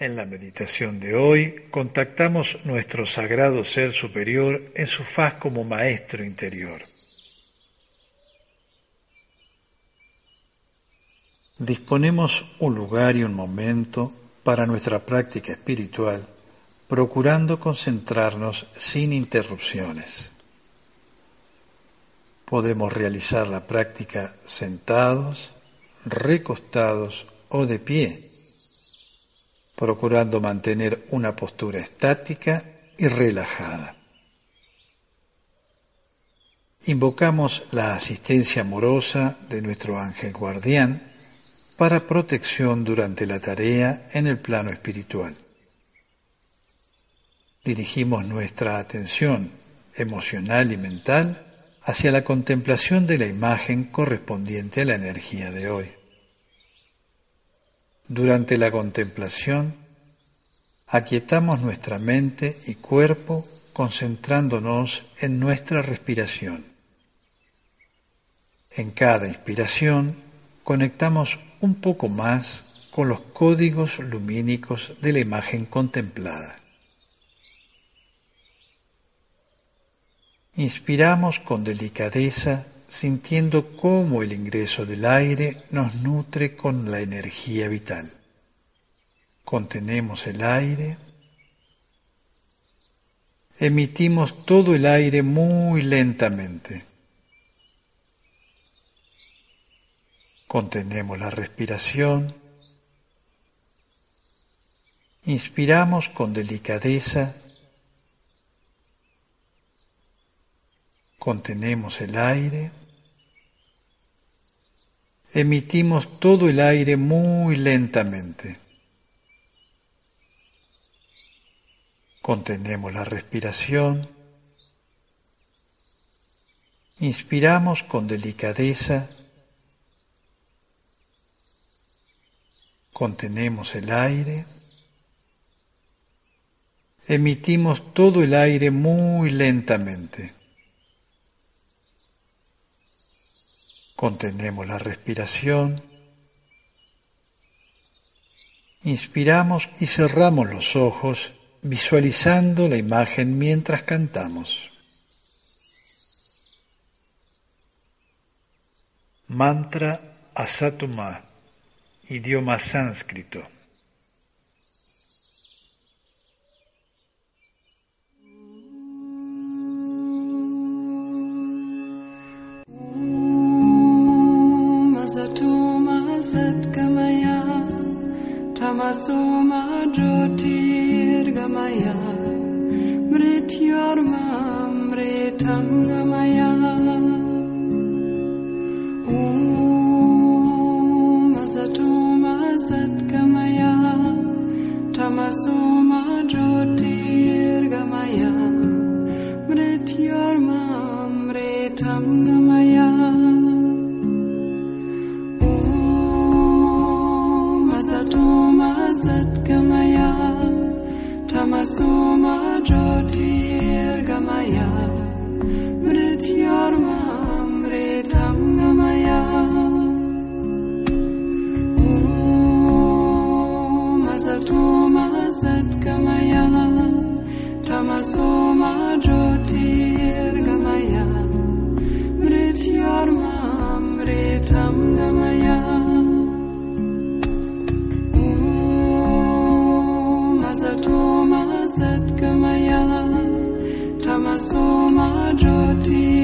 En la meditación de hoy contactamos nuestro sagrado ser superior en su faz como maestro interior. Disponemos un lugar y un momento para nuestra práctica espiritual, procurando concentrarnos sin interrupciones. Podemos realizar la práctica sentados, recostados o de pie, procurando mantener una postura estática y relajada. Invocamos la asistencia amorosa de nuestro ángel guardián para protección durante la tarea en el plano espiritual. Dirigimos nuestra atención emocional y mental hacia la contemplación de la imagen correspondiente a la energía de hoy. Durante la contemplación, aquietamos nuestra mente y cuerpo concentrándonos en nuestra respiración. En cada inspiración conectamos un poco más con los códigos lumínicos de la imagen contemplada. Inspiramos con delicadeza sintiendo cómo el ingreso del aire nos nutre con la energía vital. Contenemos el aire, emitimos todo el aire muy lentamente. Contenemos la respiración. Inspiramos con delicadeza. Contenemos el aire. Emitimos todo el aire muy lentamente. Contenemos la respiración. Inspiramos con delicadeza. contenemos el aire, emitimos todo el aire muy lentamente. Contenemos la respiración, inspiramos y cerramos los ojos visualizando la imagen mientras cantamos. Mantra Asatuma idioma sánscrito. Vasuma Jyotirgamaya Mrityarma Mritam Gamaya majority.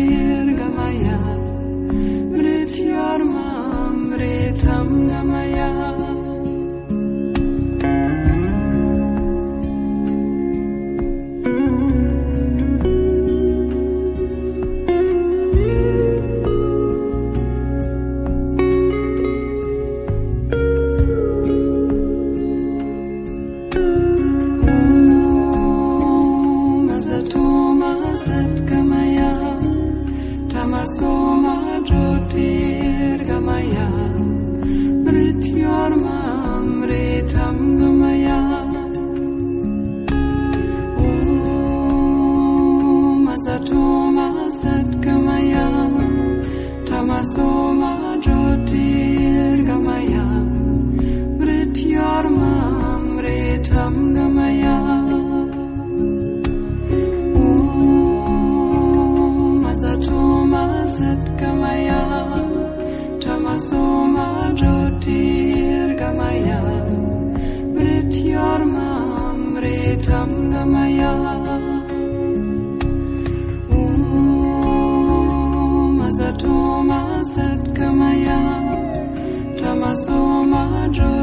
Andrew.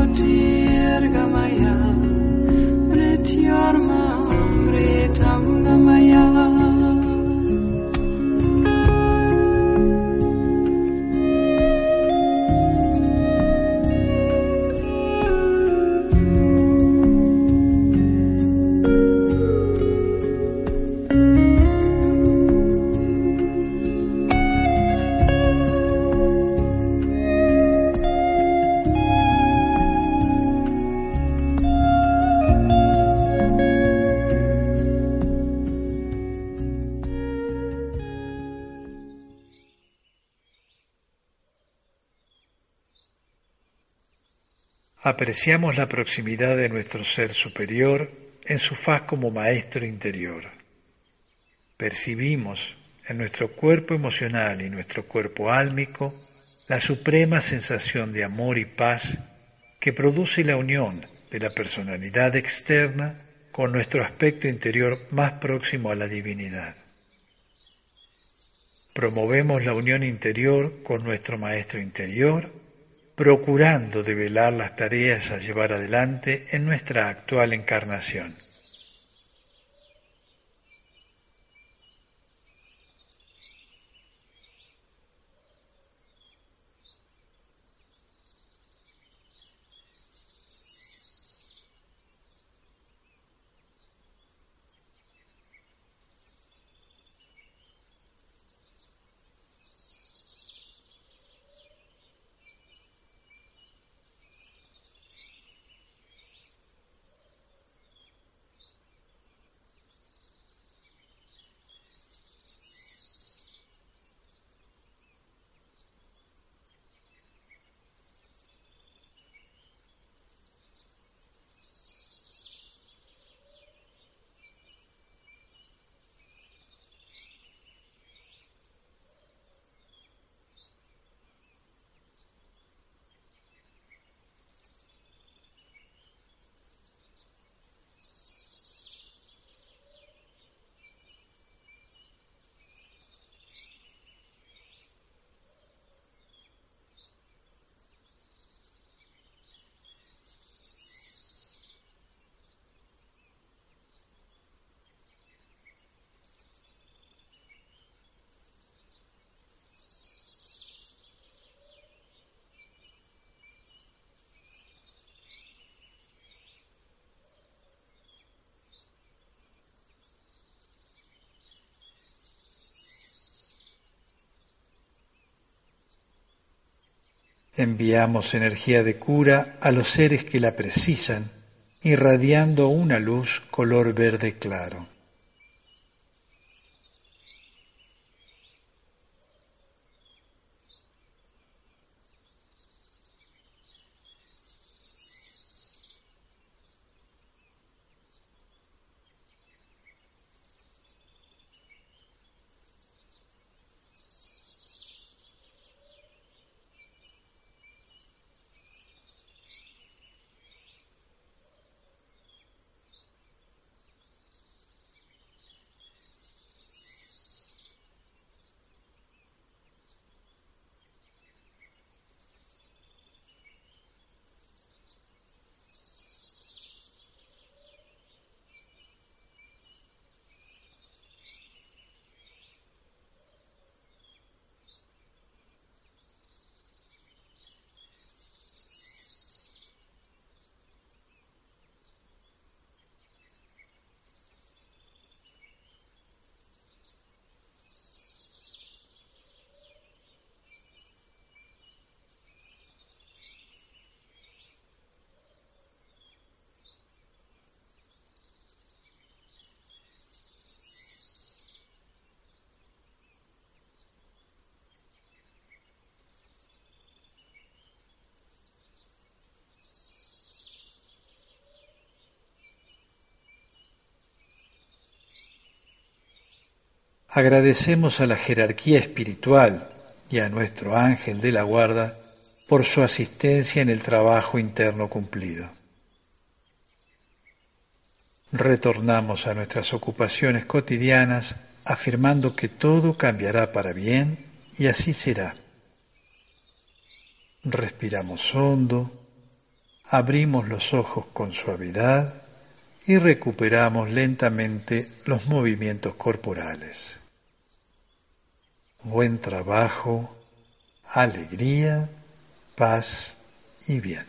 Apreciamos la proximidad de nuestro ser superior en su faz como maestro interior. Percibimos en nuestro cuerpo emocional y nuestro cuerpo álmico la suprema sensación de amor y paz que produce la unión de la personalidad externa con nuestro aspecto interior más próximo a la divinidad. Promovemos la unión interior con nuestro Maestro interior, procurando develar las tareas a llevar adelante en nuestra actual encarnación. Enviamos energía de cura a los seres que la precisan, irradiando una luz color verde claro. Agradecemos a la jerarquía espiritual y a nuestro ángel de la guarda por su asistencia en el trabajo interno cumplido. Retornamos a nuestras ocupaciones cotidianas afirmando que todo cambiará para bien y así será. Respiramos hondo, abrimos los ojos con suavidad y recuperamos lentamente los movimientos corporales buen trabajo, alegría, paz y bien.